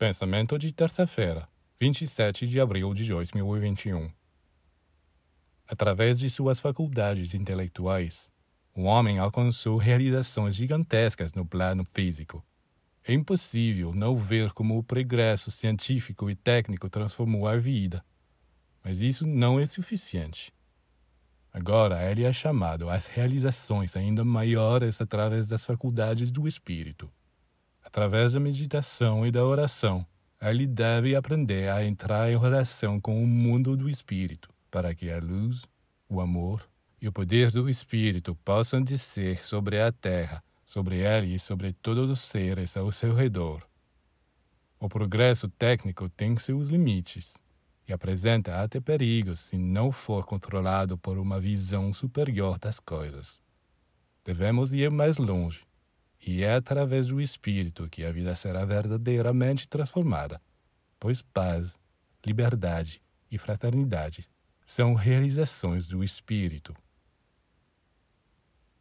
Pensamento de terça-feira, 27 de abril de 2021. Através de suas faculdades intelectuais, o homem alcançou realizações gigantescas no plano físico. É impossível não ver como o progresso científico e técnico transformou a vida. Mas isso não é suficiente. Agora ele é chamado às realizações ainda maiores através das faculdades do espírito. Através da meditação e da oração, ele deve aprender a entrar em relação com o mundo do espírito, para que a luz, o amor e o poder do espírito possam descer sobre a terra, sobre ele e sobre todos os seres ao seu redor. O progresso técnico tem seus limites e apresenta até perigos se não for controlado por uma visão superior das coisas. Devemos ir mais longe e é através do Espírito que a vida será verdadeiramente transformada, pois paz, liberdade e fraternidade são realizações do Espírito.